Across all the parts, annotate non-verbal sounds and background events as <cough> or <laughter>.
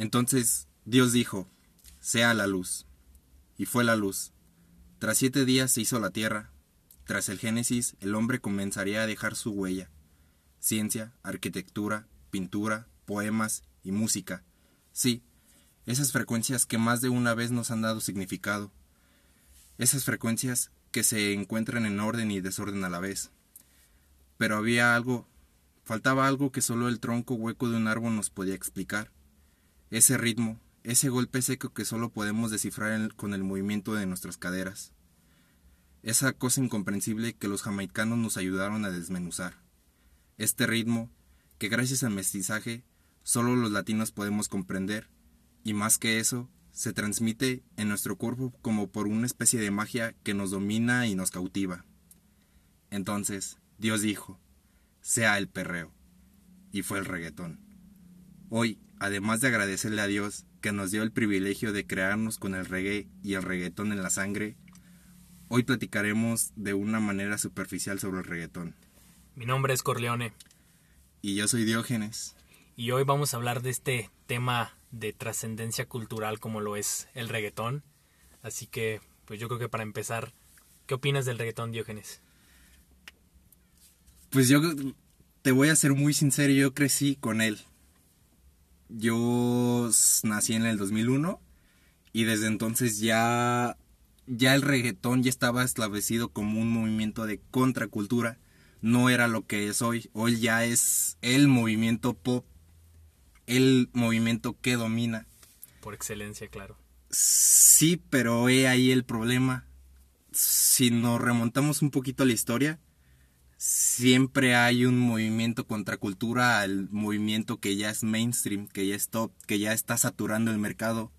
Entonces Dios dijo, sea la luz. Y fue la luz. Tras siete días se hizo la tierra. Tras el Génesis, el hombre comenzaría a dejar su huella. Ciencia, arquitectura, pintura, poemas y música. Sí, esas frecuencias que más de una vez nos han dado significado. Esas frecuencias que se encuentran en orden y desorden a la vez. Pero había algo, faltaba algo que solo el tronco hueco de un árbol nos podía explicar. Ese ritmo, ese golpe seco que solo podemos descifrar con el movimiento de nuestras caderas. Esa cosa incomprensible que los jamaicanos nos ayudaron a desmenuzar. Este ritmo, que gracias al mestizaje solo los latinos podemos comprender, y más que eso, se transmite en nuestro cuerpo como por una especie de magia que nos domina y nos cautiva. Entonces, Dios dijo, sea el perreo, y fue el reggaetón. Hoy, además de agradecerle a Dios que nos dio el privilegio de crearnos con el reggae y el reggaetón en la sangre, hoy platicaremos de una manera superficial sobre el reggaetón. Mi nombre es Corleone. Y yo soy Diógenes. Y hoy vamos a hablar de este tema de trascendencia cultural como lo es el reggaetón. Así que, pues yo creo que para empezar, ¿qué opinas del reggaetón, Diógenes? Pues yo te voy a ser muy sincero, yo crecí con él. Yo nací en el 2001 y desde entonces ya ya el reggaetón ya estaba establecido como un movimiento de contracultura, no era lo que es hoy, hoy ya es el movimiento pop, el movimiento que domina. Por excelencia, claro. Sí, pero he ahí el problema. Si nos remontamos un poquito a la historia, siempre hay un movimiento contracultura al movimiento que ya es mainstream, que ya es top, que ya está saturando el mercado.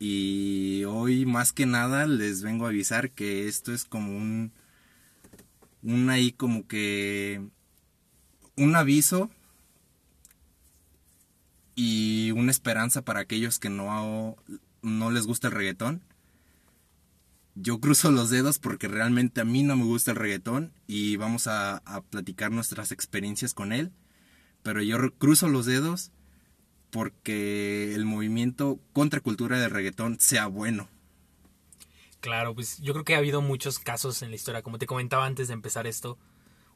Y hoy más que nada les vengo a avisar que esto es como un, un ahí como que un aviso y una esperanza para aquellos que no, no les gusta el reggaetón yo cruzo los dedos porque realmente a mí no me gusta el reggaetón y vamos a, platicar nuestras experiencias con él. Pero yo cruzo los dedos porque el movimiento contracultura del reggaetón sea bueno. Claro, pues yo creo que ha habido muchos casos en la historia. Como te comentaba antes de empezar esto,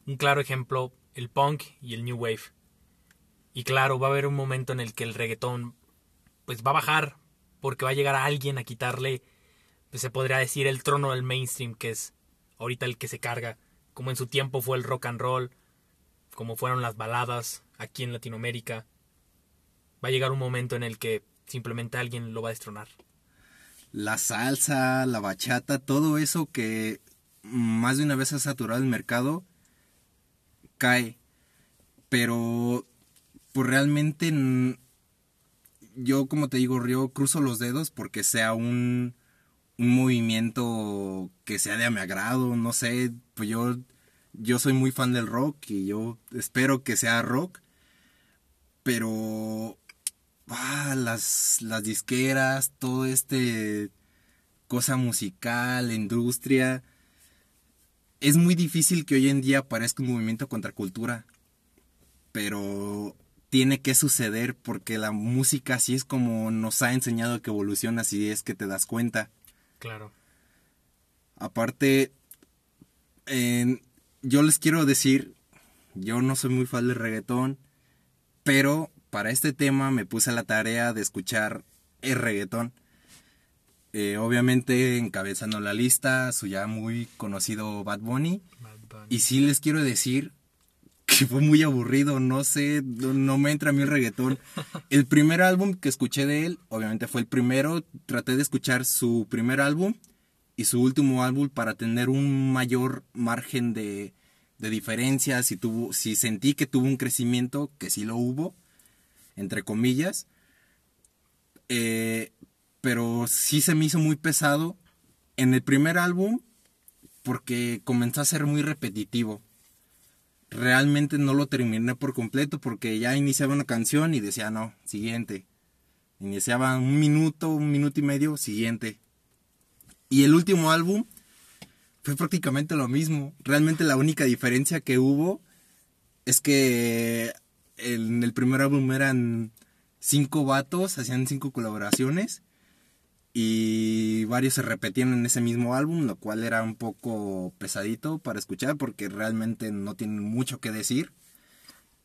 un claro ejemplo, el punk y el new wave. Y claro, va a haber un momento en el que el reggaetón pues va a bajar porque va a llegar a alguien a quitarle pues, se podría decir el trono del mainstream, que es ahorita el que se carga, como en su tiempo fue el rock and roll, como fueron las baladas aquí en Latinoamérica. Va a llegar un momento en el que simplemente alguien lo va a destronar. La salsa, la bachata, todo eso que más de una vez ha saturado el mercado, cae. Pero, pues realmente, yo como te digo, yo cruzo los dedos porque sea un, un movimiento que sea de a mi agrado, no sé, pues yo, yo soy muy fan del rock y yo espero que sea rock, pero ah, las, las disqueras, todo este cosa musical, industria, es muy difícil que hoy en día aparezca un movimiento contra cultura, pero tiene que suceder porque la música así es como nos ha enseñado que evoluciona, así es que te das cuenta. Claro. Aparte, yo les quiero decir, yo no soy muy fan del reggaetón, pero para este tema me puse a la tarea de escuchar el reggaetón. Eh, obviamente encabezando la lista su ya muy conocido Bad Bunny. Bad Bunny. Y sí les quiero decir que fue muy aburrido, no sé, no, me entra a mí el reggaetón. El primer álbum que escuché de él, obviamente fue el primero, traté de escuchar su primer álbum y su último álbum para tener un mayor margen de, de diferencia, si, tuvo, si sentí que tuvo un crecimiento, que sí lo hubo, entre comillas, eh, pero sí se me hizo muy pesado en el primer álbum porque comenzó a ser muy repetitivo realmente no lo terminé por completo porque ya iniciaba una canción y decía, no, siguiente. Iniciaba un minuto, un minuto y medio, siguiente. Y el último álbum fue prácticamente lo mismo. Realmente la única diferencia que hubo es que en el primer álbum eran cinco vatos, hacían cinco colaboraciones y varios se repetían en ese mismo álbum, lo cual era un poco pesadito para escuchar porque realmente no tienen mucho que decir.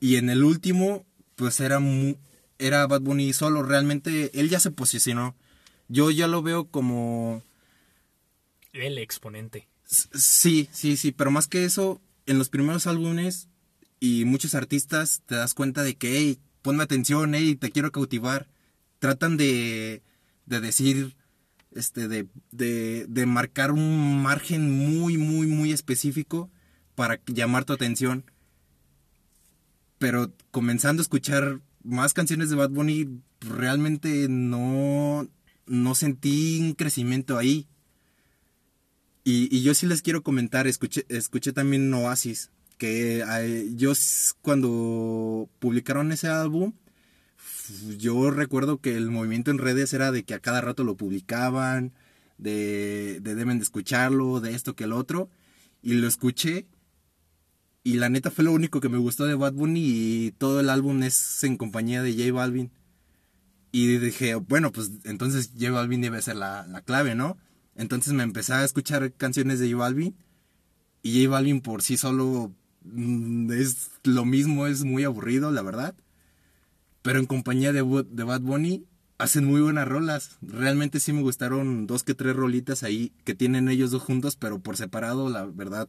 Y en el último, pues era, era Bad Bunny solo, realmente él ya se posicionó. Yo ya lo veo como... El exponente. Sí, sí, sí, pero más que eso, en los primeros álbumes y muchos artistas te das cuenta de que, hey, ponme atención, hey, te quiero cautivar. Tratan de, de decir, este, de, de, de marcar un margen muy, muy, muy específico para llamar tu atención. Pero comenzando a escuchar más canciones de Bad Bunny, realmente no, no sentí un crecimiento ahí. Y, y yo sí les quiero comentar, escuché, escuché también Oasis que eh, yo cuando publicaron ese álbum, yo recuerdo que el movimiento en redes era de que a cada rato lo publicaban, de, deben de escucharlo, de esto que el otro, y lo escuché. Y la neta fue lo único que me gustó de Bad Bunny y todo el álbum es en compañía de J Balvin. Y dije, bueno, pues entonces J Balvin debe ser la, la clave, ¿no? Entonces me empecé a escuchar canciones de J Balvin. Y J Balvin por sí solo Mm, es lo mismo, es muy aburrido, la verdad. Pero en compañía de, de Bad Bunny hacen muy buenas rolas. Realmente sí me gustaron dos que tres rolitas ahí que tienen ellos dos juntos, pero por separado, la verdad,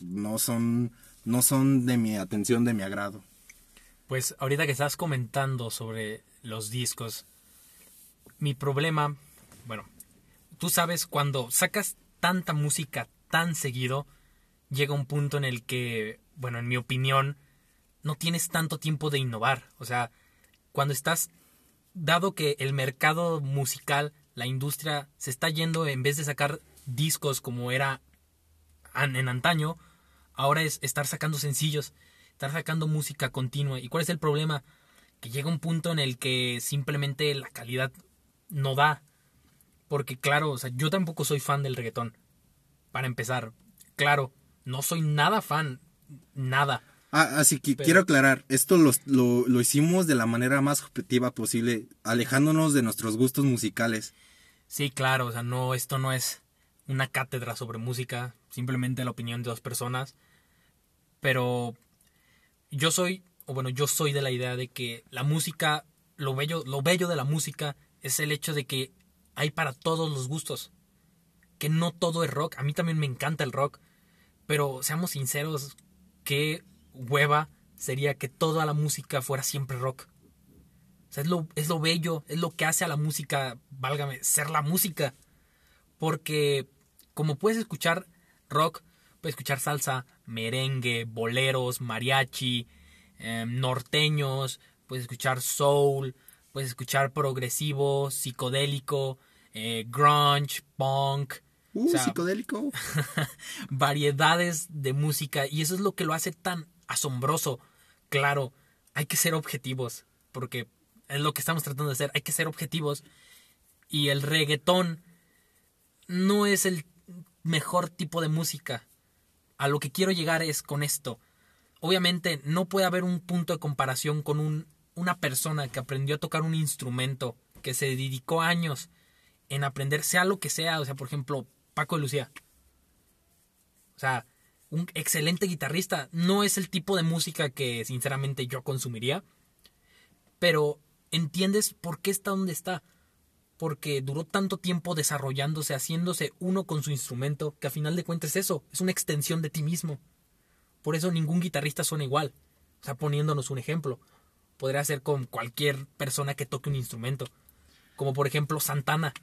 no son, no son de mi atención, de mi agrado. Pues ahorita que estás comentando sobre los discos, mi problema, bueno, tú sabes, cuando sacas tanta música tan seguido, llega un punto en el que, bueno, en mi opinión, no tienes tanto tiempo de innovar. O sea, cuando estás, dado que el mercado musical, la industria, se está yendo, en vez de sacar discos como era en antaño, ahora es estar sacando sencillos, estar sacando música continua. ¿Y cuál es el problema? Que llega un punto en el que simplemente la calidad no da. Porque claro, o sea, yo tampoco soy fan del reggaetón. Para empezar, claro, no soy nada fan, nada. Ah, así que quiero aclarar, esto lo, lo, hicimos de la manera más objetiva posible, alejándonos de nuestros gustos musicales. Sí, claro, o sea, no, esto no es una cátedra sobre música, simplemente la opinión de dos personas. Pero yo soy, o bueno, yo soy de la idea de que la música, lo bello, lo bello de la música es el hecho de que hay para todos los gustos. Que no todo es rock. A mí también me encanta el rock. Pero seamos sinceros, qué hueva sería que toda la música fuera siempre rock. O sea, es lo, es lo bello, es lo que hace a la música, válgame, ser la música. Porque como puedes escuchar rock, puedes escuchar salsa, merengue, boleros, mariachi, em, norteños, puedes escuchar soul, puedes escuchar progresivo, psicodélico, eh, grunge, punk, Uh, psicodélico. <laughs> variedades de música y eso es lo que lo hace tan asombroso. Claro, hay que ser objetivos, porque es lo que estamos tratando de hacer, hay que ser objetivos. Y el reggaetón no es el mejor tipo de música. A lo que quiero llegar es con esto. Obviamente no puede haber un punto de comparación con un, una persona que aprendió a tocar un instrumento, que se dedicó años en aprender, sea lo que sea, o sea, por ejemplo, Paco de Lucía. O sea, un excelente guitarrista. No es el tipo de música que sinceramente yo consumiría. Pero entiendes por qué está donde está. Porque duró tanto tiempo desarrollándose, haciéndose uno con su instrumento, que a final de cuentas es eso, es una extensión de ti mismo. Por eso ningún guitarrista suena igual. O sea, poniéndonos un ejemplo. Podría ser con cualquier persona que toque un instrumento. Como por ejemplo Santana.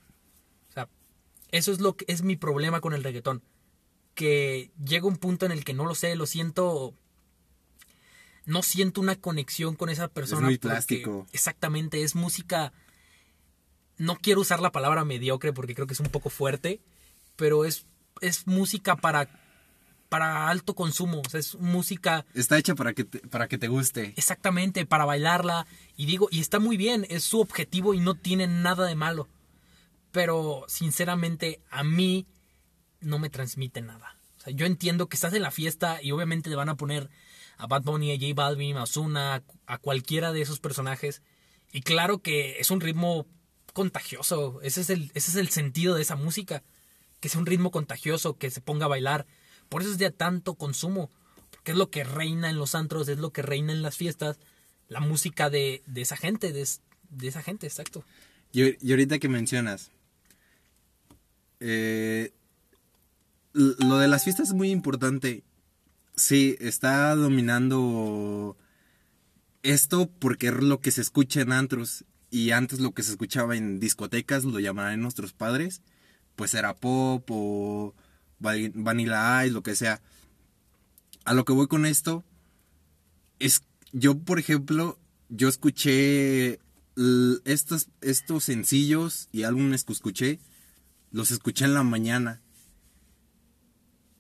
Eso es lo que es mi problema con el reggaetón. Que llega un punto en el que no lo sé, lo siento. No siento una conexión con esa persona. Es muy plástico. Exactamente, es música. No quiero usar la palabra mediocre porque creo que es un poco fuerte. Pero es, es música para para alto consumo, o sea, es música... Está hecha para que, te, para que te guste. Exactamente, para bailarla. Y digo, y está muy bien, es su objetivo y no tiene nada de malo pero sinceramente a mí no me transmite nada. O sea, yo entiendo que estás en la fiesta y obviamente le van a poner a Bad Bunny, a J Balvin, a Ozuna, a cualquiera de esos personajes Y claro que es un ritmo contagioso. Ese es el, ese es el sentido de esa música. Que sea un ritmo contagioso, que se ponga a bailar. Por eso es de tanto consumo. Porque es lo que reina en los antros, es lo que reina en las fiestas. La música de, de esa gente, de, de, esa gente, exacto. Y, y ahorita que mencionas, eh, lo de las fiestas es muy importante. Sí, está dominando esto porque es lo que se escucha en antros y antes lo que se escuchaba en discotecas, lo llamaban nuestros padres, pues era pop o vanilla ice, lo que sea. A lo que voy con esto es yo, por ejemplo, yo escuché estos, estos sencillos y álbumes que escuché, los escuché en la mañana.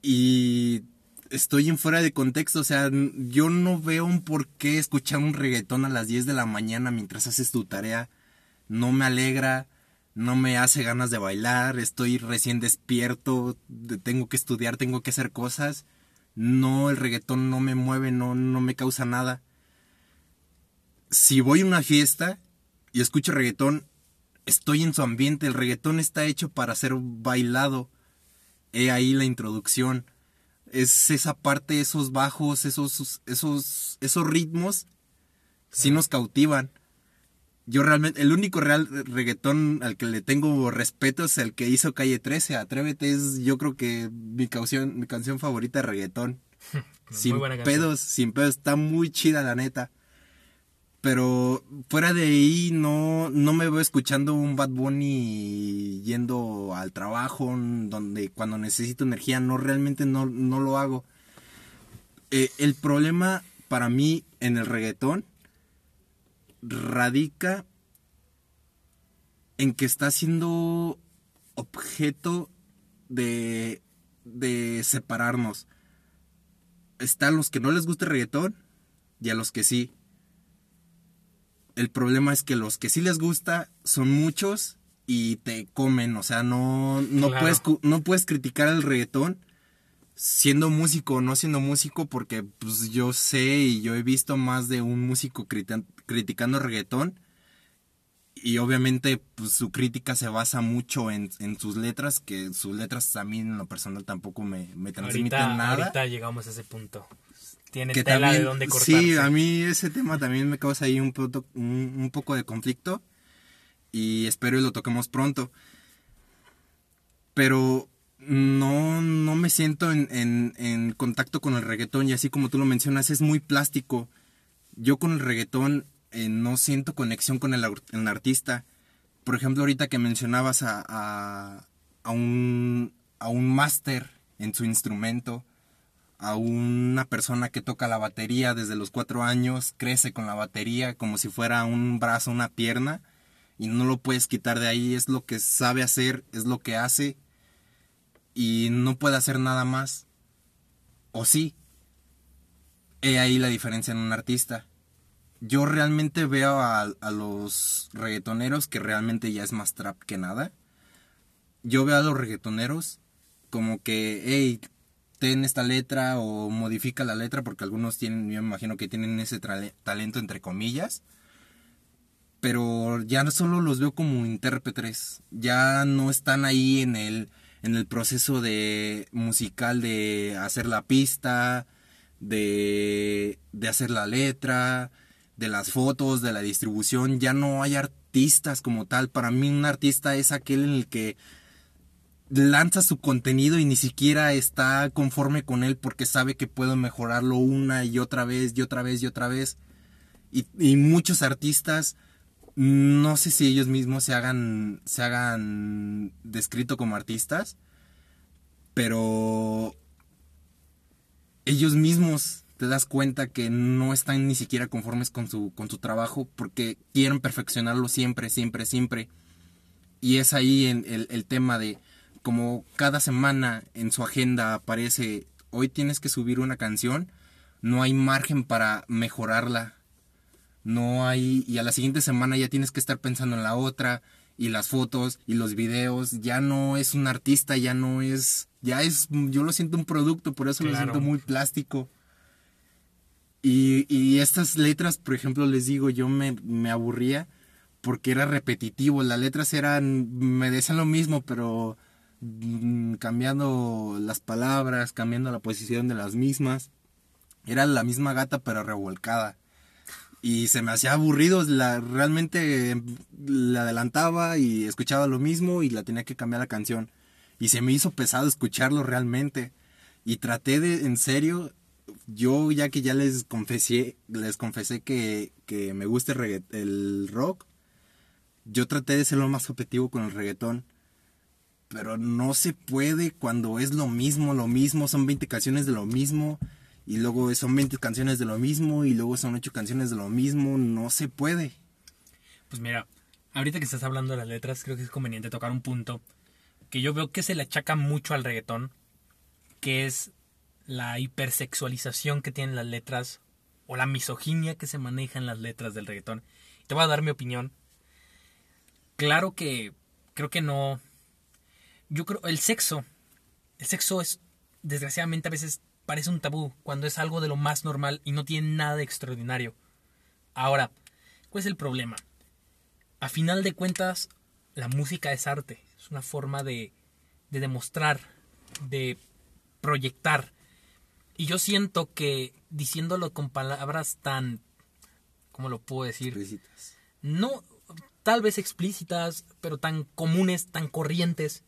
Y estoy en fuera de contexto, o sea, yo no veo un por qué escuchar un reggaetón a las 10 de la mañana mientras haces tu tarea. No me alegra, no me hace ganas de bailar, estoy recién despierto, tengo que estudiar, tengo que hacer cosas. No, el reggaetón no me mueve, no, no me causa nada. Si voy a una fiesta y escucho reggaetón, estoy en su ambiente, el reggaetón está hecho para ser bailado. He ahí la introducción es esa parte, esos bajos, esos, esos, esos ritmos, sí nos cautivan. Yo realmente, el único real reggaetón al que le tengo respeto es el que hizo Calle 13. Atrévete es, yo creo que mi canción, mi canción favorita de reggaetón. <laughs> sin pedos, sin pedos, está muy chida la neta. Pero fuera de ahí no, no me veo escuchando un Bad Bunny yendo al trabajo, donde cuando necesito energía, no realmente no, no lo hago. Eh, el problema para mí en el reggaetón radica en que está siendo objeto de, de separarnos. Están los que no les gusta el reggaetón y a los que sí el problema es que los que sí les gusta son muchos y te comen, o sea, no, no, puedes, no puedes criticar el reggaetón siendo músico o no siendo músico porque pues yo sé y yo he visto más de un músico criticando reggaetón y obviamente pues, su crítica se basa mucho en, sus letras, que sus letras a mí en lo personal tampoco me, me transmiten nada. Ahorita llegamos a ese punto tiene tela de donde cortarse. Sí, a mí ese tema también me causa ahí un, un, poco de conflicto y espero y lo toquemos pronto. Pero no, no me siento en, en, contacto con el reggaetón y así como tú lo mencionas es muy plástico. Yo con el reggaetón eh, no siento conexión con el, el, artista. Por ejemplo, ahorita que mencionabas a, a, a un, a un máster en su instrumento, a una persona que toca la batería desde los cuatro años, crece con la batería como si fuera un brazo, una pierna, y no lo puedes quitar de ahí, es lo que sabe hacer, es lo que hace, y no puede hacer nada más. O sí. He ahí la diferencia en un artista. Yo realmente veo a, a los reggaetoneros, que realmente ya es más trap que nada. Yo veo a los reggaetoneros como que, hey, ten esta letra o modifica la letra porque algunos tienen, yo me imagino que tienen ese talento entre comillas. Pero ya solo los veo como intérpretes, ya no están ahí en el, en el proceso de musical de hacer la pista, de, de hacer la letra, de las fotos, de la distribución, ya no hay artistas como tal. Para mí un artista es aquel en el que lanza su contenido y ni siquiera está conforme con él porque sabe que puede mejorarlo una y otra vez y otra vez y otra vez. Y, muchos artistas, no sé si ellos mismos se hagan, se hagan descrito como artistas, pero ellos mismos te das cuenta que no están ni siquiera conformes con su, con su trabajo porque quieren perfeccionarlo siempre, siempre, siempre. Y es ahí el, el tema de como cada semana en su agenda aparece, hoy tienes que subir una canción, no hay margen para mejorarla. No hay, y a la siguiente semana ya tienes que estar pensando en la otra, y las fotos, y los videos, ya no es un artista, ya no es, ya es, yo lo siento un producto, por eso lo siento muy plástico. Y, y estas letras, por ejemplo, les digo, yo me, me aburría porque era repetitivo, las letras eran, me decían lo mismo, pero cambiando las palabras, cambiando la posición de las mismas. Era la misma gata pero revolcada. Y se me hacía aburrido, la, realmente la adelantaba y escuchaba lo mismo y la tenía que cambiar la canción. Y se me hizo pesado escucharlo realmente. Y traté de, en serio, yo ya que ya les confesé, les confesé que, que me gusta el, el rock, yo traté de ser lo más objetivo con el reggaetón. Pero no se puede cuando es lo mismo, lo mismo, son 20 canciones de lo mismo, y luego son 20 canciones de lo mismo, y luego son 8 canciones de lo mismo, no se puede. Pues mira, ahorita que estás hablando de las letras, creo que es conveniente tocar un punto que yo veo que se le achaca mucho al reggaetón, que es la hipersexualización que tienen las letras o la misoginia que se maneja en las letras del reggaetón. Te voy a dar mi opinión. Claro que creo que no. Yo creo el sexo, el sexo es desgraciadamente a veces parece un tabú cuando es algo de lo más normal y no tiene nada de extraordinario. Ahora, ¿cuál es el problema? A final de cuentas, la música es arte, es una forma de, de demostrar, de proyectar. Y yo siento que diciéndolo con palabras tan, ¿cómo lo puedo decir? Explícitas. No, tal vez explícitas, pero tan comunes, tan corrientes.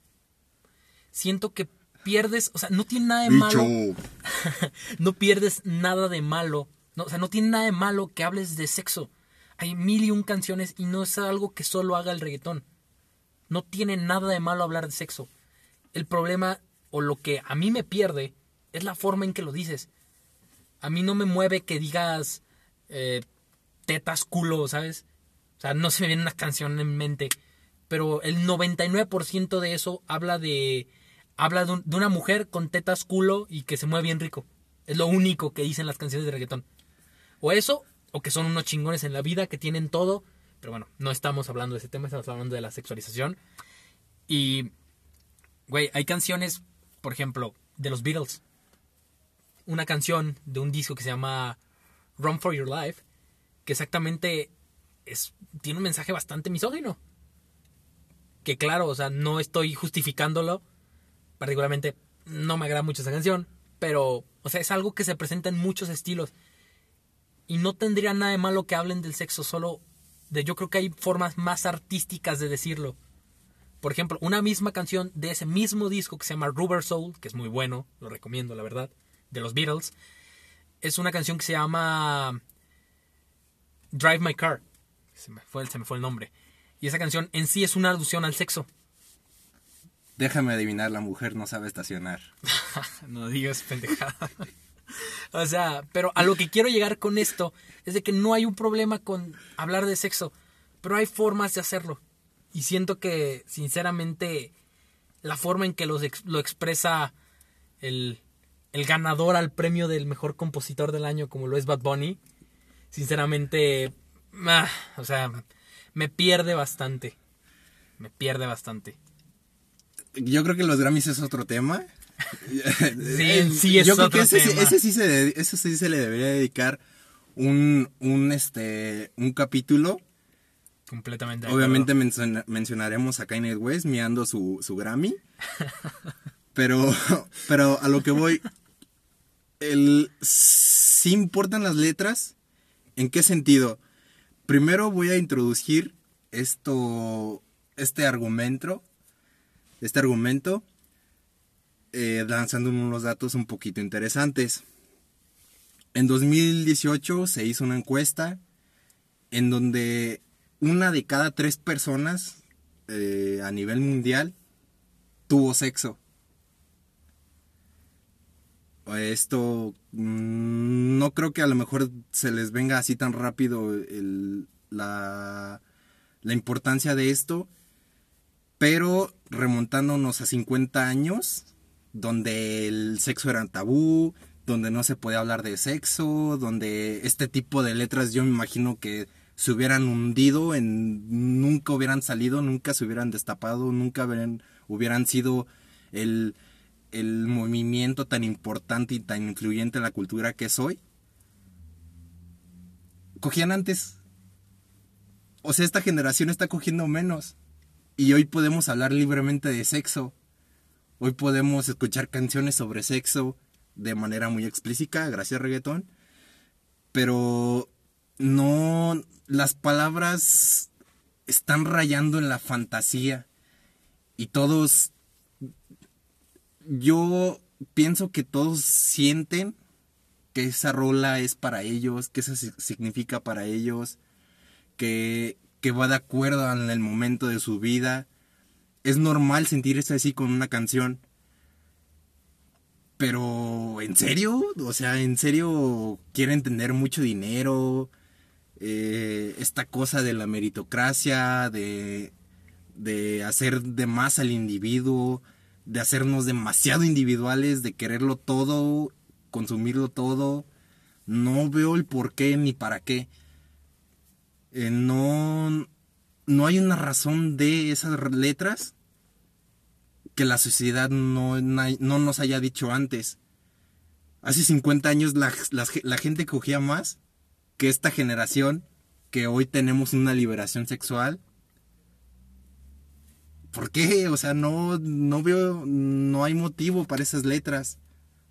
Siento que pierdes, o sea, no tiene nada de malo. <laughs> no pierdes nada de malo. No, o sea, no tiene nada de malo que hables de sexo. Hay mil y un canciones y no es algo que solo haga el reggaetón. No tiene nada de malo hablar de sexo. El problema o lo que a mí me pierde es la forma en que lo dices. A mí no me mueve que digas eh, tetas culo, ¿sabes? O sea, no se me viene una canción en mente. Pero el 99% de eso habla de. Habla de, de, una mujer con tetas culo y que se mueve bien rico. Es lo único que dicen las canciones de reggaetón. O eso, o que son unos chingones en la vida, que tienen todo. Pero bueno, no estamos hablando de ese tema, estamos hablando de la sexualización. Y. Güey, hay canciones, por ejemplo, de los Beatles. Una canción de un disco que se llama Run for Your Life. Que exactamente es, tiene un mensaje bastante misógino. Que claro, o sea, no estoy justificándolo. Particularmente no me agrada mucho esa canción. Pero, o sea, es algo que se presenta en muchos estilos. Y no tendría nada de malo que hablen del sexo, solo de yo creo que hay formas más artísticas de decirlo. Por ejemplo, una misma canción de ese mismo disco que se llama Rubber Soul, que es muy bueno, lo recomiendo, la verdad, de los Beatles, es una canción que se llama Drive My Car. Se me fue, se me fue el nombre. Y esa canción en sí es una alusión al sexo. Déjame adivinar, la mujer no sabe estacionar. <laughs> no digas pendejada. <laughs> o sea, pero a lo que quiero llegar con esto es de que no hay un problema con hablar de sexo, pero hay formas de hacerlo. Y siento que, sinceramente, la forma en que lo, expresa el, el ganador al premio del mejor compositor del año, como lo es Bad Bunny, sinceramente, ah, o sea, me pierde bastante. Me pierde bastante. Yo creo que los Grammys es otro tema. <laughs> sí, sí es Yo creo otro que ese, tema. ese sí se, ese sí se le debería dedicar un, un, este, un capítulo. Completamente. Obviamente menciona- mencionaremos a Kanye West miando su, su Grammy. <laughs> pero, pero a lo que voy, el, sí importan las letras. ¿En qué sentido? Primero voy a introducir esto, este argumento, este argumento, eh, lanzando unos datos un poquito interesantes. En 2018 se hizo una encuesta en donde una de cada tres personas eh, a nivel mundial tuvo sexo. Esto mm, no creo que a lo mejor se les venga así tan rápido la, la importancia de esto, pero remontándonos a 50 años, donde el sexo era tabú, donde no se podía hablar de sexo, donde este tipo de letras yo me imagino que se hubieran hundido, en, nunca hubieran salido, nunca se hubieran destapado, nunca hubieran, hubieran sido el, el movimiento tan importante y tan influyente en la cultura que es hoy. Cogían antes. o sea, esta generación está cogiendo menos. Y hoy podemos hablar libremente de sexo. Hoy podemos escuchar canciones sobre sexo de manera muy explícita, gracias reggaetón. Pero no, las palabras están rayando en la fantasía. Y todos, yo pienso que todos sienten que esa rola es para ellos, que eso significa para ellos, que, que va de acuerdo en el momento de su vida. Es normal sentirse así con una canción. Pero, ¿en serio? O sea, ¿en serio quieren tener mucho dinero? Eh, esta cosa de la meritocracia, de, de hacer de más al individuo, de hacernos demasiado individuales, de quererlo todo, consumirlo todo. No veo el por qué ni para qué. Eh, no, no hay una razón de esas letras que la sociedad no, no nos haya dicho antes. Hace 50 años la, la gente cogía más que esta generación, que hoy tenemos una liberación sexual. ¿Por qué? O sea, no, no veo, no hay motivo para esas letras.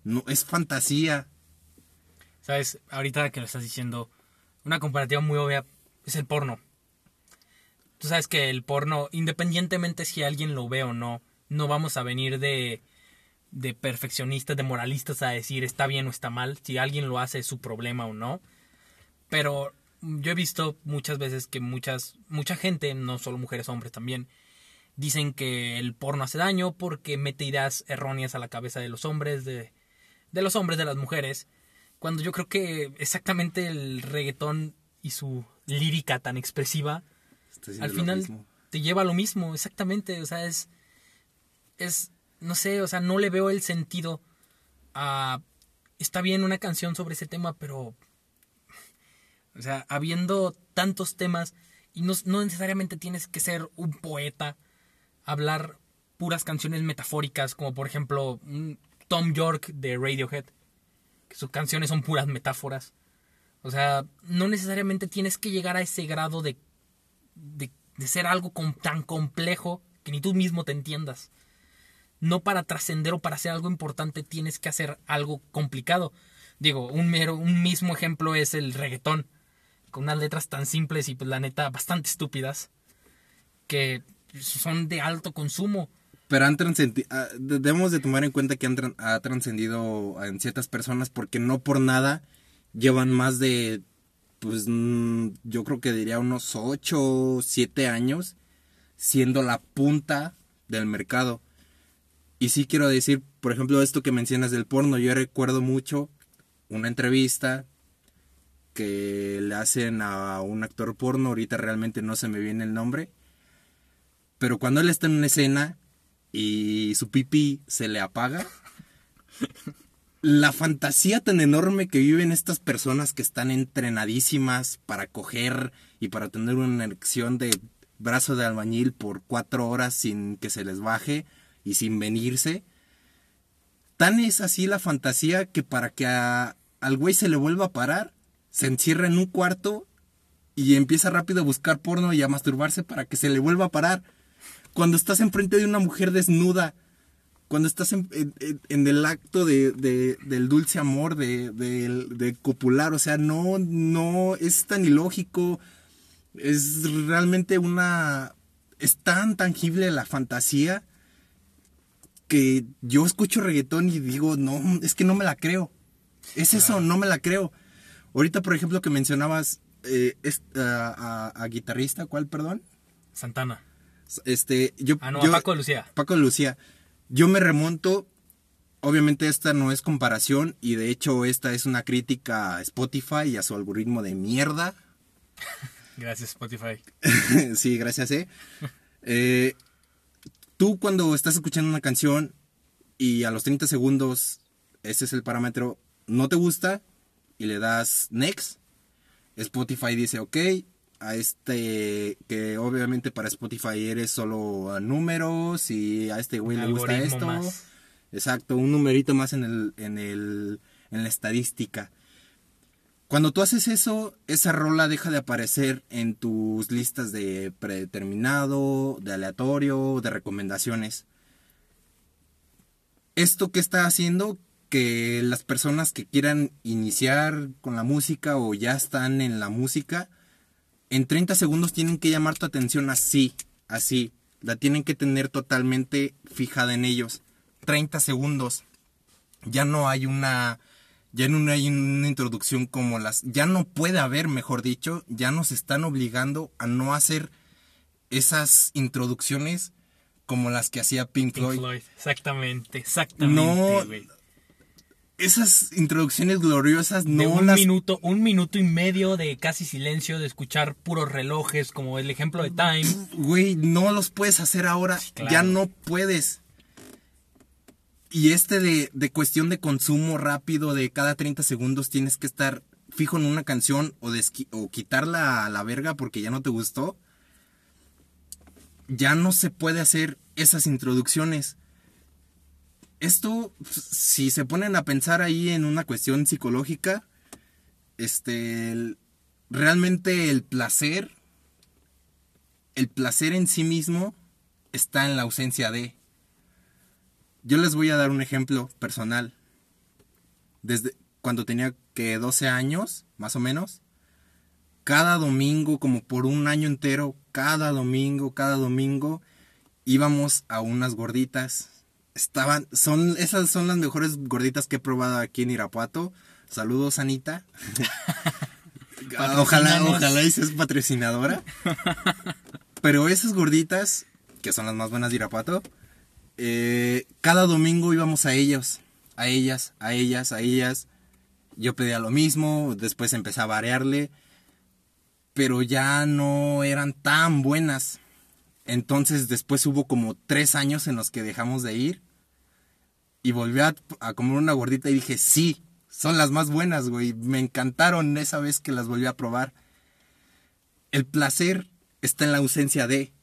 No, es fantasía. Sabes, ahorita que lo estás diciendo, una comparativa muy obvia es el porno. Tú sabes que el porno, independientemente si alguien lo ve o no, no vamos a venir de, de perfeccionistas, de moralistas a decir está bien o está mal. Si alguien lo hace es su problema o no. Pero yo he visto muchas veces que muchas, mucha gente, no solo mujeres, hombres también, dicen que el porno hace daño porque mete ideas erróneas a la cabeza de los hombres, de, de los hombres, de las mujeres. Cuando yo creo que exactamente el reggaetón y su lírica tan expresiva, al final te lleva a lo mismo, exactamente. O sea, es. Es. No sé, o sea, no le veo el sentido a. Está bien una canción sobre ese tema, pero. O sea, habiendo tantos temas, y no, no necesariamente tienes que ser un poeta, hablar puras canciones metafóricas, como por ejemplo Tom York de Radiohead, que sus canciones son puras metáforas. O sea, no necesariamente tienes que llegar a ese grado de, de, ser algo tan complejo que ni tú mismo te entiendas. No para trascender o para hacer algo importante tienes que hacer algo complicado. Digo, un mero, un mismo ejemplo es el reggaetón, con unas letras tan simples y pues la neta bastante estúpidas, que son de alto consumo. Pero han ah, debemos de tomar en cuenta que han ha trascendido en ciertas personas porque no por nada llevan más de, pues mm, yo creo que diría unos 8 o 7 años siendo la punta del mercado. Y sí quiero decir, por ejemplo, esto que mencionas del porno, yo recuerdo mucho una entrevista que le hacen a un actor porno, ahorita realmente no se me viene el nombre, pero cuando él está en una escena y su pipí se le apaga, <laughs> la fantasía tan enorme que viven estas personas que están entrenadísimas para coger y para tener una erección de brazo de albañil por cuatro horas sin que se les baje y sin venirse. Tan es así la fantasía que para que al güey se le vuelva a parar, se encierra en un cuarto y empieza rápido a buscar porno y a masturbarse para que se le vuelva a parar. Cuando estás enfrente de una mujer desnuda cuando estás en, el acto de, del dulce amor, de, copular, o sea, no, no es tan ilógico, es realmente una, es tan tangible la fantasía que yo escucho reggaetón y digo, no, es que no me la creo. Es eso, no me la creo. Ahorita, por ejemplo, que mencionabas eh, a, guitarrista, ¿cuál, perdón? Santana. Este, yo, ah, no, Paco Lucía. Paco Lucía. Yo me remonto, obviamente esta no es comparación y de hecho esta es una crítica a Spotify y a su algoritmo de mierda. <laughs> Gracias Spotify. <laughs> sí, gracias. Eh. <laughs> eh. Tú cuando estás escuchando una canción y a los 30 segundos, ese es el parámetro, no te gusta y le das next, Spotify dice, ok, a este que obviamente para Spotify eres solo números y a este güey le gusta esto. Exacto, un numerito más en el en el en la estadística. Cuando tú haces eso, esa rola deja de aparecer en tus listas de predeterminado, de aleatorio, de recomendaciones. ¿Esto qué está haciendo? Que las personas que quieran iniciar con la música o ya están en la música, en 30 segundos tienen que llamar tu atención así, así. La tienen que tener totalmente fijada en ellos. 30 segundos. Ya no hay una ya no hay una introducción como las, ya no puede haber, mejor dicho, ya nos están obligando a no hacer esas introducciones como las que hacía Pink, Floyd. Exactamente, exactamente. No, esas introducciones gloriosas no un minuto, un minuto y medio de casi silencio, de escuchar puros relojes, como el ejemplo de Time. Güey, no los puedes hacer ahora, ya no puedes. Y este de, de, cuestión de consumo rápido de cada 30 segundos tienes que estar fijo en una canción o, o quitarla a la verga porque ya no te gustó. Ya no se puede hacer esas introducciones. Esto, si se ponen a pensar ahí en una cuestión psicológica, este, realmente el placer, el placer en sí mismo está en la ausencia de. Yo les voy a dar un ejemplo personal. Desde cuando tenía que 12 años, más o menos, cada domingo, como por un año entero, cada domingo, cada domingo, íbamos a unas gorditas. Estaban, son, esas son las mejores gorditas que he probado aquí en Irapuato. Saludos, Anita. <laughs> ojalá, ojalá y seas patrocinadora. Pero esas gorditas, que son las más buenas de Irapuato, eh, cada domingo íbamos a ellos, a ellas, a ellas, a ellas. Yo pedía lo mismo, después empecé a variarle, pero ya no eran tan buenas. Entonces después hubo como tres años en los que dejamos de ir y volví a, comer una gordita y dije, sí, son las más buenas, güey. Me encantaron esa vez que las volví a probar. El placer está en la ausencia de.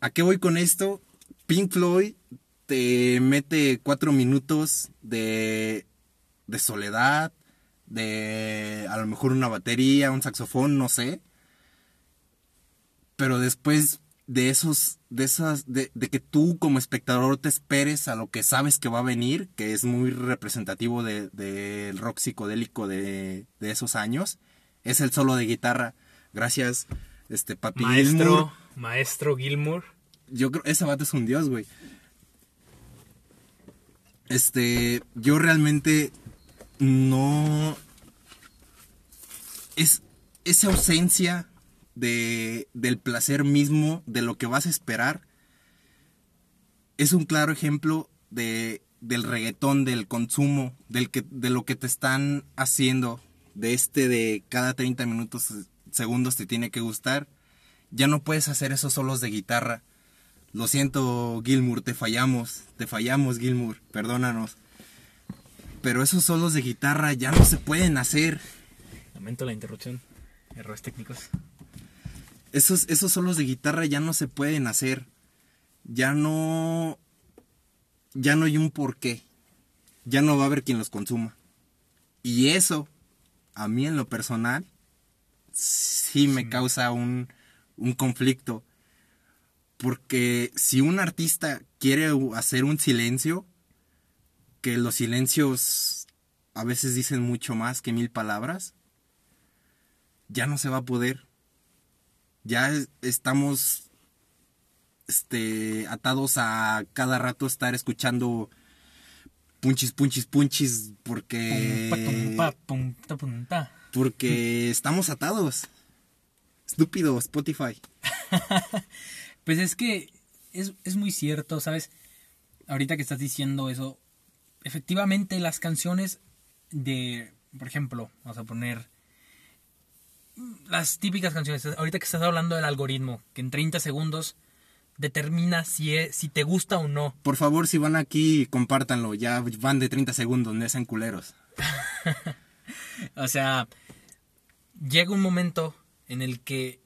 ¿A qué voy con esto? Pink Floyd te mete cuatro minutos de, de soledad, de a lo mejor una batería, un saxofón, no sé. Pero después de esos, de esas, de, que tú como espectador te esperes a lo que sabes que va a venir, que es muy representativo del de, rock psicodélico de, de, esos años, es el solo de guitarra. Gracias, este papi Maestro, maestro Gilmour yo creo, ese vato es un dios, güey. Este, yo realmente no... Es esa ausencia de, del placer mismo, de lo que vas a esperar, es un claro ejemplo de, del reggaetón, del consumo, del que, de lo que te están haciendo, de este de cada 30 minutos, segundos te tiene que gustar. Ya no puedes hacer esos solos de guitarra lo siento, Gilmour, te fallamos, te fallamos, Gilmour, perdónanos. Pero esos solos de guitarra ya no se pueden hacer. Lamento la interrupción, errores técnicos. Esos, esos solos de guitarra ya no se pueden hacer. Ya no. Ya no hay un porqué. Ya no va a haber quien los consuma. Y eso, a mí en lo personal, sí me causa un, un conflicto porque si un artista quiere hacer un silencio, que los silencios a veces dicen mucho más que mil palabras, ya no se va a poder. Ya estamos este, atados a cada rato estar escuchando punchis, punchis, punchis, porque... Porque estamos atados. Estúpido, Spotify. <laughs> Pues es que es, muy cierto, ¿sabes? Ahorita que estás diciendo eso, efectivamente las canciones de, por ejemplo, vamos a poner las típicas canciones, ahorita que estás hablando del algoritmo, que en 30 segundos determina si, si te gusta o no. Por favor, si van aquí, compártanlo, ya van de 30 segundos, no sean culeros. <laughs> o sea, llega un momento en el que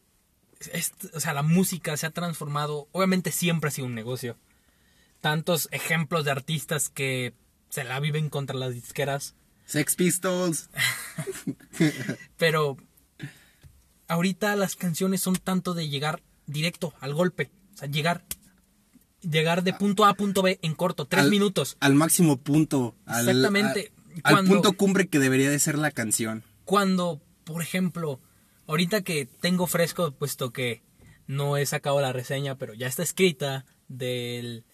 o sea, la música se ha transformado, obviamente siempre ha sido un negocio. Tantos ejemplos de artistas que se la viven contra las disqueras, Sex Pistols. <laughs> Pero ahorita las canciones son tanto de llegar directo al golpe. O sea, llegar. Llegar de punto A a punto B en corto, tres Al- minutos. Al máximo punto. al- Exactamente. a- al Cuando- punto cumbre que debería de ser la canción. Cuando, por ejemplo, ahorita que tengo fresco, puesto que no he sacado la reseña, pero ya está escrita del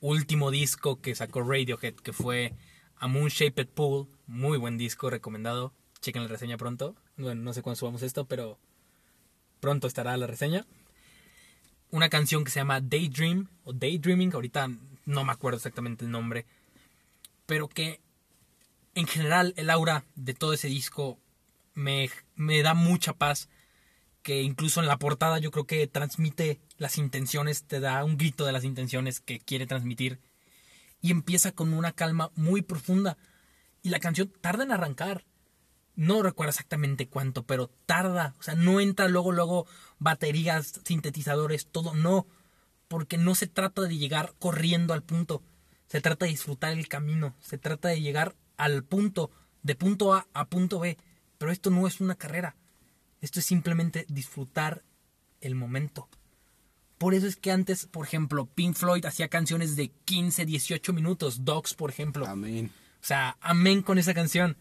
último disco que sacó Radiohead, que fue A Moon Shaped Pool. Muy buen disco, recomendado. Chequen la reseña pronto. Bueno, no sé cuándo subamos esto, pero pronto estará la reseña. Una canción que se llama Daydream o Daydreaming, ahorita no me acuerdo exactamente el nombre, pero que en general el aura de todo ese disco me, me da mucha paz. Que incluso en la portada yo creo que transmite las intenciones, te da un grito de las intenciones que quiere transmitir. Y empieza con una calma muy profunda. Y la canción tarda en arrancar. No recuerdo exactamente cuánto, pero tarda. O sea, no entra luego, luego baterías, sintetizadores, todo. No. Porque no se trata de llegar corriendo al punto. Se trata de disfrutar el camino. Se trata de llegar al punto, de punto A a punto B. Pero esto no es una carrera. Esto es simplemente disfrutar el momento. Por eso es que antes, por ejemplo, Pink Floyd hacía canciones de 15, 18 minutos. Dogs, por ejemplo. Amén. O sea, amén con esa canción.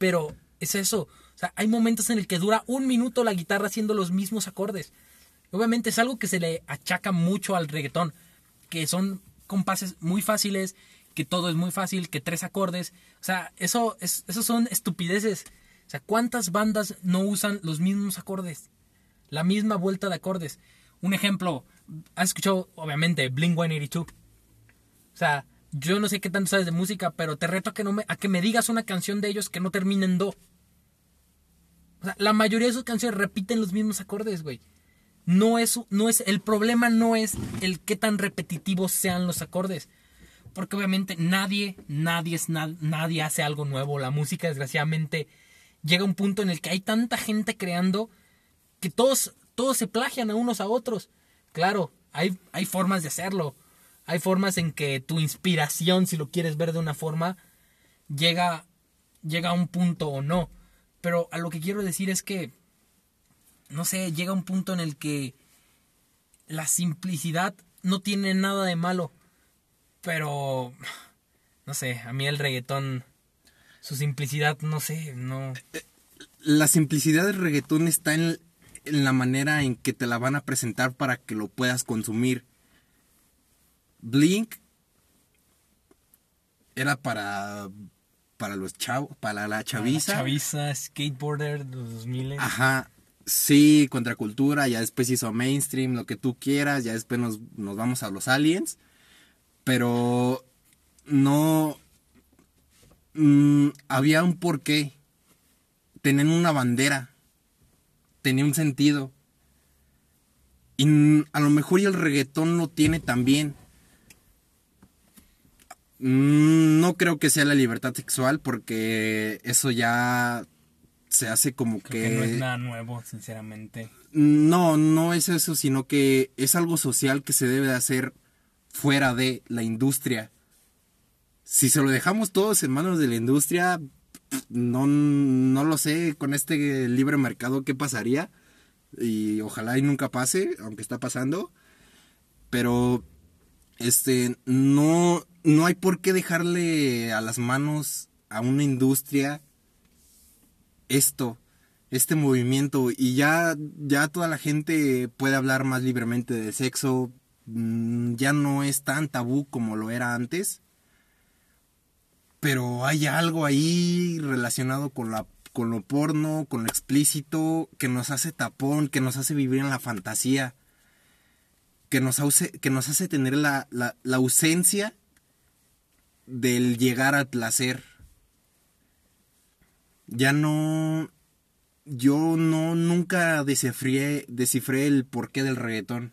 Pero es eso. O sea, hay momentos en el que dura un minuto la guitarra haciendo los mismos acordes. Obviamente es algo que se le achaca mucho al reggaetón. Que son compases muy fáciles, que todo es muy fácil, que tres acordes. O sea, eso, es, eso son estupideces. O sea, ¿cuántas bandas no usan los mismos acordes? La misma vuelta de acordes. Un ejemplo, has escuchado, obviamente, Blink 182. O sea, yo no sé qué tanto sabes de música, pero te reto a que, no me, a que me digas una canción de ellos que no termine en do. O sea, la mayoría de sus canciones repiten los mismos acordes, güey. No es, no es, el problema no es el qué tan repetitivos sean los acordes. Porque obviamente nadie, nadie, es na- nadie hace algo nuevo. La música, desgraciadamente, llega a un punto en el que hay tanta gente creando que todos, todos se plagian a unos a otros. Claro, hay, hay formas de hacerlo. Hay formas en que tu inspiración, si lo quieres ver de una forma, llega, llega a un punto o no. Pero a lo que quiero decir es que, no sé, llega un punto en el que la simplicidad no tiene nada de malo. Pero, no sé, a mí el reggaetón, su simplicidad, no sé, no... La simplicidad del reggaetón está en, en la manera en que te la van a presentar para que lo puedas consumir. Blink era para para los chavos, para la chaviza. Chaviza, skateboarder de los 2000. Ajá. Sí, contracultura, ya después hizo mainstream, lo que tú quieras, ya después nos, nos vamos a los aliens. Pero no. mm, había un porqué. Tenían una bandera. Tenía un sentido. Y a lo mejor y el reggaetón lo tiene también. Mm, No creo que sea la libertad sexual porque eso ya se hace como Creo que no es nada nuevo, sinceramente. no, no es eso, sino que es algo social que se debe de hacer fuera de la industria. Si se lo dejamos todos en manos de la industria, no, no lo sé con este libre mercado qué pasaría. Y ojalá y nunca pase, aunque está pasando. Pero este no, no hay por qué dejarle a las manos a una industria esto, este movimiento. Y ya, ya toda la gente puede hablar más libremente de sexo, mm, ya no es tan tabú como lo era antes, pero hay algo ahí relacionado con la con lo porno, con lo explícito, que nos hace tapón, que nos hace vivir en la fantasía, que nos, hace, que nos hace tener la, la, la ausencia del llegar al placer ya no yo no nunca descifré descifré el porqué del reggaetón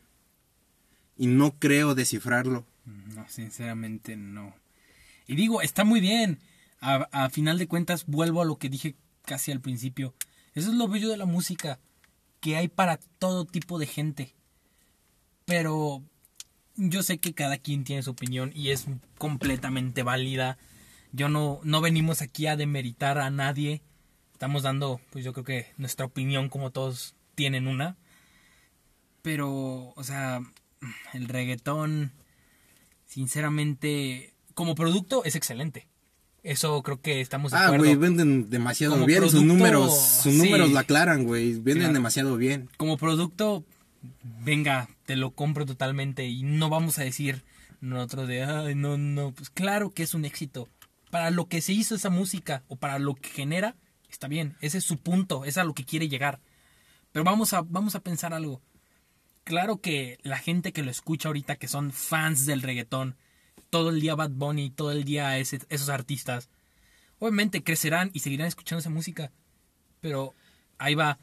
y no creo descifrarlo No, sinceramente no. Y digo, está muy bien. A, a final de cuentas, vuelvo a lo que dije casi al principio. Eso es lo bello de la música, que hay para todo tipo de gente. Pero yo sé que cada quien tiene su opinión y es completamente válida. Yo no, no venimos aquí a demeritar a nadie. Estamos dando, pues yo creo que nuestra opinión, como todos tienen una. Pero, o sea, el reggaetón, sinceramente, como producto es excelente. Eso creo que estamos de Ah, acuerdo. güey, venden demasiado Como bien. sus números, sus sí. números la aclaran, güey. Venden Claro. demasiado bien. como producto, venga, te lo compro totalmente y no vamos a decir nosotros de, ay, no, no, pues claro que es un éxito. Para lo que se hizo esa música o para lo que genera, está bien, ese es su punto, es a lo que quiere llegar. Pero vamos a, vamos a pensar algo. Claro que la gente que lo escucha ahorita, que son fans del reggaetón, todo el día Bad Bunny, todo el día esos artistas, obviamente crecerán y seguirán escuchando esa música. Pero ahí va.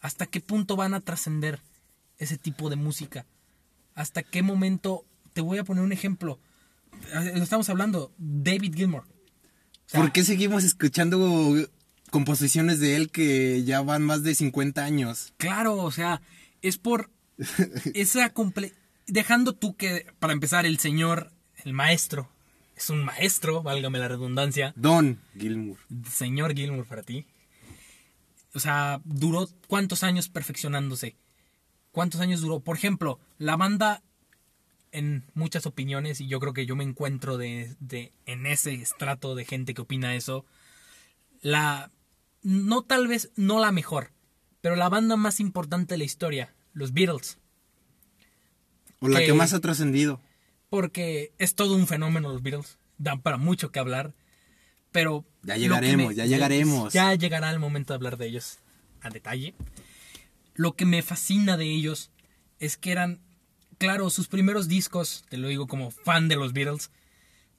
¿Hasta qué punto van a trascender ese tipo de música? ¿Hasta qué momento? Te voy a poner un ejemplo. Eh, estamos hablando. David Gilmour. O sea, ¿Por qué seguimos escuchando composiciones de él que ya van más de 50 años? Claro, o sea, es por <laughs> esa comple dejando tú que para empezar el señor, el maestro, es un maestro, válgame la redundancia, Don Gilmour. señor Gilmour para ti. O sea, duró cuántos años perfeccionándose. ¿Cuántos años duró? Por ejemplo, la banda, en muchas opiniones, y yo creo que yo me encuentro de, de- en ese estrato de gente que opina eso, la, no tal vez, no la mejor, pero la banda más importante de la historia, los Beatles. O la Que- que más ha trascendido. Porque es todo un fenómeno los Beatles, dan para mucho que hablar, pero... Ya llegaremos, ya llegaremos. Ya llegará el momento de hablar de ellos a detalle. Lo que me fascina de ellos es que eran, claro, sus primeros discos, te lo digo como fan de los Beatles,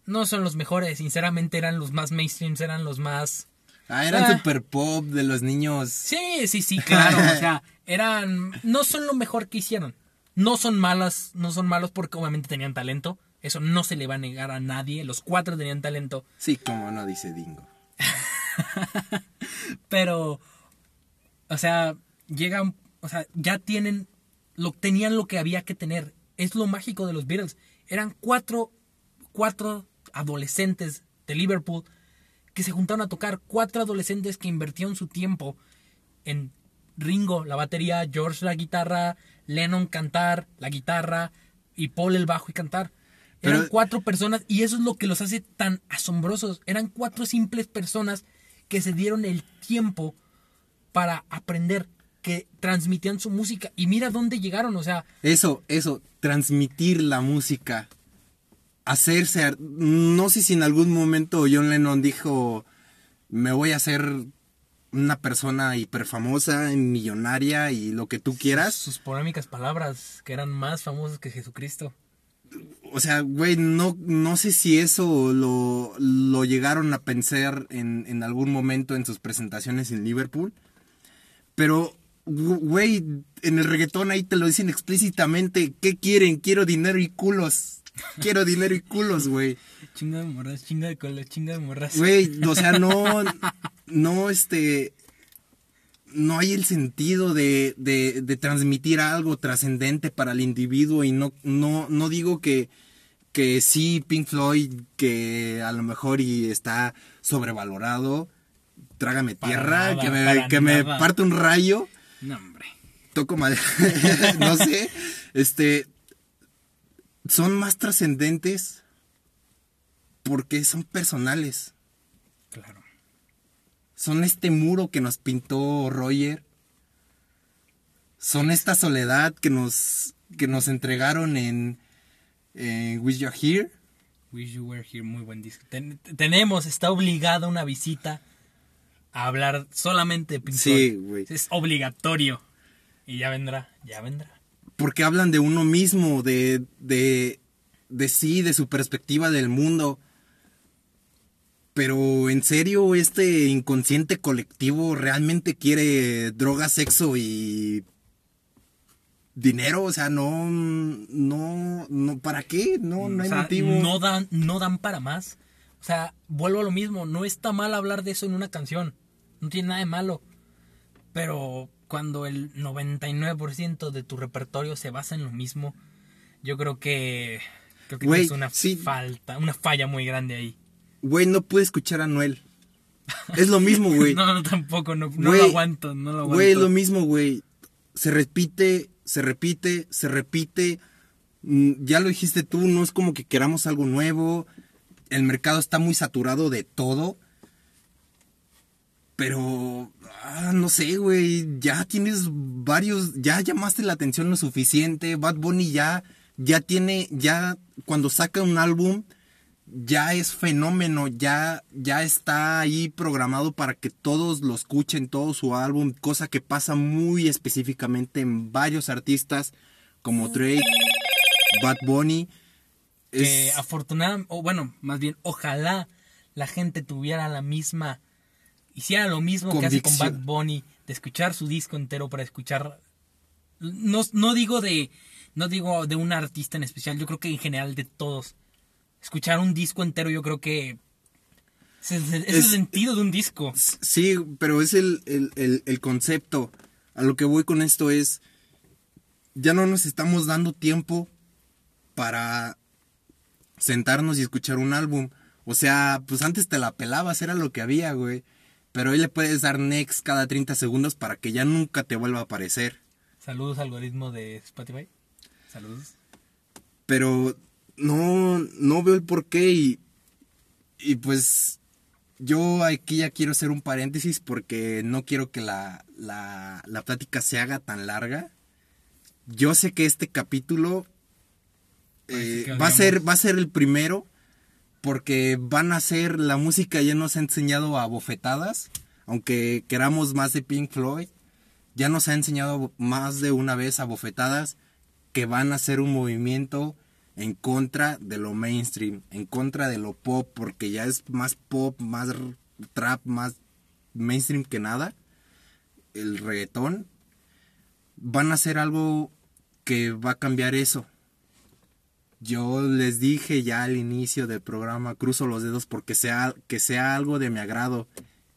no son los mejores, sinceramente eran los más mainstreams, eran los más... Ah, eran Ah. super pop de los niños. Sí, sí, sí, claro, o sea, <laughs> eran... No son lo mejor que hicieron. No son malas, no son malos porque obviamente tenían talento. Eso no se le va a negar a nadie. Los cuatro tenían talento. Sí, como no dice Dingo. <laughs> Pero, o sea, llegan, o sea, ya tienen, lo, tenían lo que había que tener. Es lo mágico de los Beatles. Eran cuatro, cuatro adolescentes de Liverpool que se juntaron a tocar. Cuatro adolescentes que invirtieron su tiempo en Ringo, la batería, George la guitarra, Lennon cantar, la guitarra y Paul el bajo y cantar. Eran Pero- cuatro personas y eso es lo que los hace tan asombrosos. Eran cuatro simples personas que se dieron el tiempo para aprender, que transmitían su música y mira dónde llegaron, o sea, Eso, eso, transmitir la música. Hacerse. No sé si en algún momento John Lennon dijo: Me voy a hacer una persona hiperfamosa, millonaria y lo que tú quieras. sus polémicas palabras que eran más famosas que Jesucristo. O sea, güey, no, no sé si eso lo, lo llegaron a pensar en, en algún momento en sus presentaciones en Liverpool. Pero, güey, en el reggaetón ahí te lo dicen explícitamente. ¿Qué quieren? Quiero dinero y culos. Quiero dinero y culos, güey. Chinga de morras, chinga de cola, chinga de morras. Güey, o sea, no, no, este, no hay el sentido de, de, de transmitir algo trascendente para el individuo y no, no, no digo que, que sí, Pink Floyd, que a lo mejor y está sobrevalorado, trágame tierra, nada, que me, que me parte un rayo, No, hombre. toco madera, <laughs> no sé, este, son más trascendentes porque son personales. Claro. Son este muro que nos pintó Roger. Son esta soledad que nos, que nos entregaron en, en Wish You're Here. Wish You Were Here, muy buen disco. Ten- tenemos, está obligada una visita a hablar solamente de Pink Sí, güey. Es obligatorio. Y ya vendrá, ya vendrá. Porque hablan de uno mismo, de, de, de sí, de su perspectiva del mundo. Pero en serio, este inconsciente colectivo realmente quiere droga, sexo y dinero, o sea, no, no, no, ¿para qué? No, no O hay sea, motivo. No dan, no dan para más. O sea, vuelvo a lo mismo. No está mal hablar de eso en una canción. No tiene nada de malo. Pero cuando el 99% de tu repertorio se basa en lo mismo, yo creo que, creo que tienes una sí. falta, una falla muy grande ahí. güey, no pude escuchar a Noel. Es lo mismo, güey. <laughs> no, no, tampoco, no, no lo aguanto, no lo aguanto. Güey, es lo mismo, güey. Se repite, se repite, se repite. Mm, Ya lo dijiste tú, no es como que queramos algo nuevo. El mercado está muy saturado de todo. Pero, ah, no sé, güey, ya tienes varios, ya llamaste la atención lo suficiente. Bad Bunny ya, ya tiene, ya cuando saca un álbum, ya es fenómeno, ya, ya está ahí programado para que todos lo escuchen, todo su álbum, cosa que pasa muy específicamente en varios artistas como Drake, Bad Bunny. que afortunadamente, o bueno, más bien, ojalá la gente tuviera la misma, hiciera lo mismo que hace con Bad. Bunny, de escuchar su disco entero para escuchar, no, no digo de, no digo de un artista en especial, yo creo que en general de todos, escuchar un disco entero yo creo que es, el- es el Es- sentido de un disco. Sí, pero es el, el- el- el concepto. A lo que voy con esto es, ya no nos estamos dando tiempo para sentarnos y escuchar un álbum. O sea, pues antes te la pelabas, era lo que había, güey. Pero hoy le puedes dar next cada 30 segundos para que ya nunca te vuelva a aparecer. Saludos algoritmo de Spotify. Saludos. Pero no, no veo el porqué y, y pues yo aquí ya quiero hacer un paréntesis porque no quiero que la, la, la plática se haga tan larga. Yo sé que este capítulo eh, va, a ser, va a ser el primero porque van a ser, la música ya nos ha enseñado a bofetadas, aunque queramos más de Pink Floyd, ya nos ha enseñado más de una vez a bofetadas que van a hacer un movimiento en contra de lo mainstream, en contra de lo pop, porque ya es más pop, más trap, más mainstream que nada. El reggaetón van a hacer algo que va a cambiar eso. Yo les dije ya al inicio del programa, cruzo los dedos porque sea, que sea algo de mi agrado,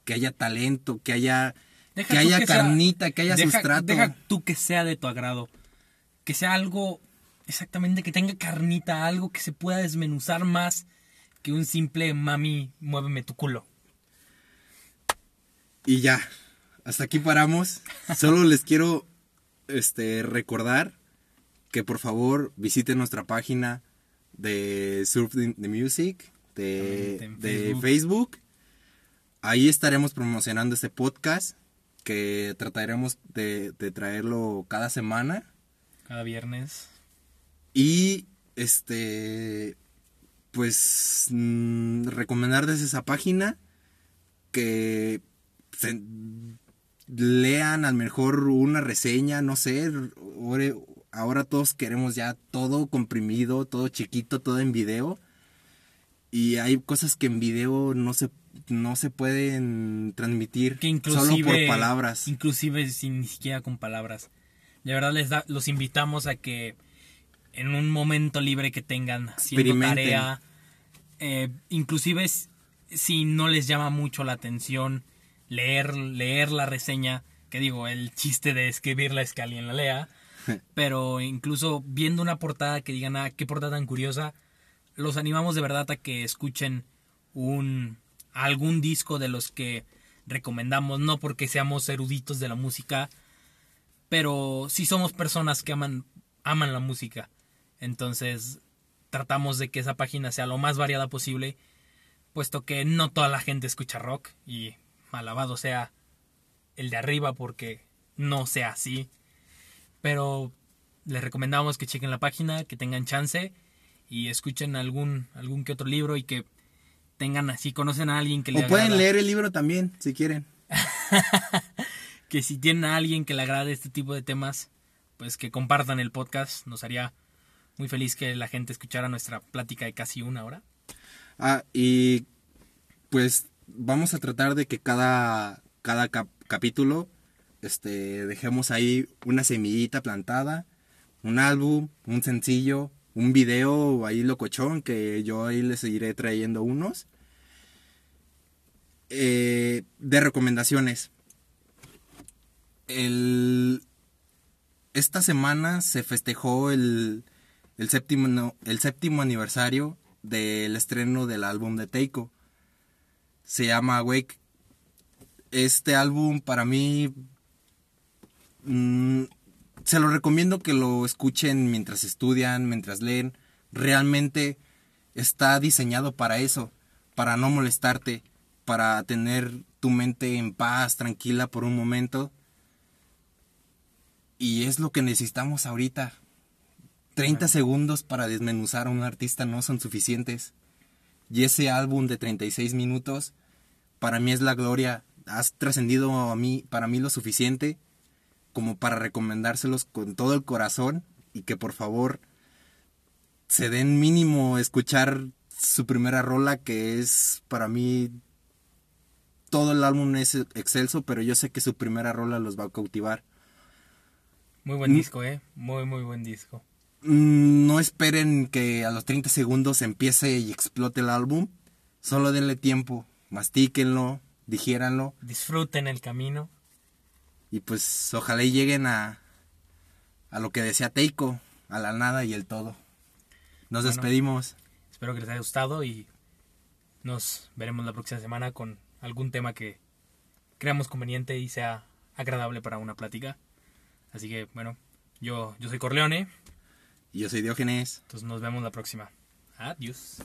que haya talento, que haya, Deja que haya que sea- carnita, que haya deja, sustrato. Deja tú que sea de tu agrado. Que sea algo exactamente que tenga carnita, algo que se pueda desmenuzar más que un simple mami, muéveme tu culo. Y ya, hasta aquí paramos. Solo les quiero este, recordar que por favor visiten nuestra página de Surf the Music, de, de Facebook. Facebook. Ahí estaremos promocionando este podcast que trataremos de, de traerlo cada semana. Cada viernes. Y este, pues mm, recomendarles esa página que se- lean a lo mejor una reseña, no sé. Ahora todos queremos ya todo comprimido, todo chiquito, todo en video. Y hay cosas que en video no se, no se pueden transmitir Que solo por palabras. Inclusive sin ni siquiera con palabras. De verdad les da, los invitamos a que en un momento libre que tengan haciendo tarea, eh, inclusive si no les llama mucho la atención leer, leer la reseña, que digo, el chiste de escribirla es que alguien la lea, <laughs> pero incluso viendo una portada que digan, ah, qué portada tan curiosa, los animamos de verdad a que escuchen un algún disco de los que recomendamos, no porque seamos eruditos de la música, pero sí somos personas que aman, aman la música. Entonces tratamos de que esa página sea lo más variada posible, puesto que no toda la gente escucha rock y alabado sea el de arriba porque no sea así. Pero les recomendamos que chequen la página, que tengan chance y escuchen algún algún que otro libro y que tengan así conocen a alguien que le O pueden agrada. leer el libro también, si quieren. <laughs> que si tienen a alguien que le agrade este tipo de temas, pues que compartan el podcast. Nos haría muy feliz que la gente escuchara nuestra plática de casi una hora. Ah, y pues vamos a tratar de que cada, cada cap- capítulo este, dejemos ahí una semillita plantada, un álbum, un sencillo, un video ahí locochón que yo ahí les seguiré trayendo unos. Eh, de recomendaciones. Esta semana se festejó el, el, séptimo, el séptimo aniversario del estreno del álbum de Teiko. Se llama Wake. Este álbum para mí mm, se lo recomiendo que lo escuchen mientras estudian, mientras leen. Realmente está diseñado para eso, para no molestarte, para tener tu mente en paz, tranquila por un momento. Y es lo que necesitamos ahorita. 30 segundos para desmenuzar a un artista no son suficientes. Y ese álbum de 36 minutos, para mí es la gloria. Has trascendido a mí, para mí lo suficiente como para recomendárselos con todo el corazón y que por favor se den mínimo escuchar su primera rola que es para mí todo el álbum es excelso, pero yo sé que su primera rola los va a cautivar. Muy buen disco, eh. Muy, muy buen disco. Mm, no esperen que a los 30 segundos empiece y explote el álbum. Solo denle tiempo. Mastíquenlo, digiéranlo. Disfruten el camino. Y pues ojalá lleguen a, a lo que decía Teiko, a la nada y el todo. Nos despedimos. Espero que les haya gustado y nos veremos la próxima semana con algún tema que creamos conveniente y sea agradable para una plática. Así que bueno, yo, yo soy Corleone. Y yo soy Diógenes. Entonces nos vemos la próxima. Adiós.